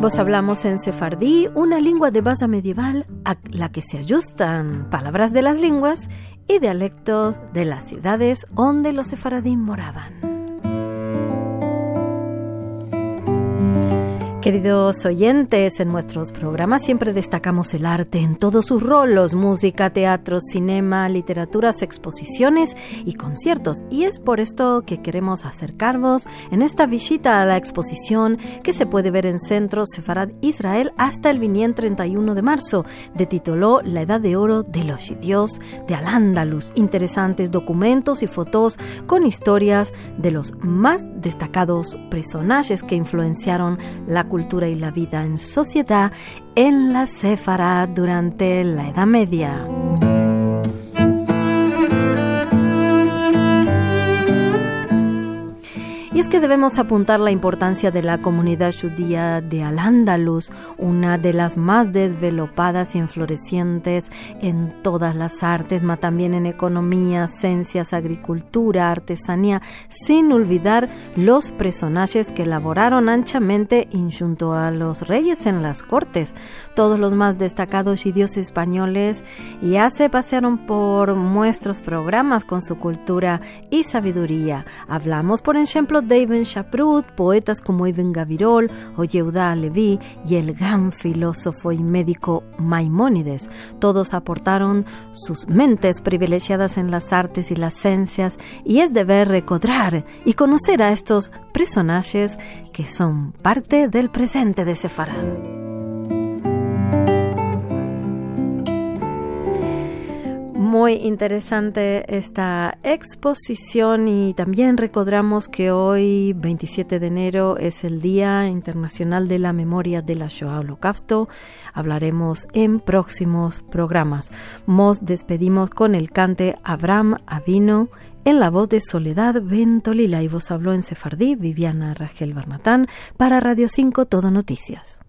Vos hablamos en sefardí, una lengua de base medieval a la que se ajustan palabras de las lenguas y dialectos de las ciudades donde los sefaradí moraban. Queridos oyentes, en nuestros programas siempre destacamos el arte en todos sus roles, música, teatro, cinema, literaturas, exposiciones y conciertos. Y es por esto que queremos acercarnos en esta visita a la exposición que se puede ver en Centro Sefarad Israel hasta el viniente 31 de marzo, de tituló La Edad de Oro de los Shidios de Al-Ándalus. Interesantes documentos y fotos con historias de los más destacados personajes que influenciaron la cultura y la vida en sociedad en la Sefara durante la Edad Media. Que debemos apuntar la importancia de la comunidad judía de Al-Ándalus, una de las más desvelopadas y enflorecientes en todas las artes, más también en economía, ciencias, agricultura, artesanía, sin olvidar los personajes que elaboraron anchamente junto a los reyes en las cortes. Todos los más destacados judíos españoles ya se pasearon por nuestros programas con su cultura y sabiduría. Hablamos, por ejemplo, de Ibn Shaprut, poetas como Ibn Gavirol o Yehuda Levi y el gran filósofo y médico Maimónides. Todos aportaron sus mentes privilegiadas en las artes y las ciencias y es deber recordar y conocer a estos personajes que son parte del presente de Sefarad. Muy interesante esta exposición y también recordamos que hoy, 27 de enero, es el Día Internacional de la Memoria de la Shoah Holocausto. Hablaremos en próximos programas. Nos despedimos con el cante Abraham Avino en la voz de Soledad Ventolila y vos habló en Sefardí Viviana Rangel Barnatán para Radio 5 Todo Noticias.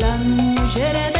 plongerez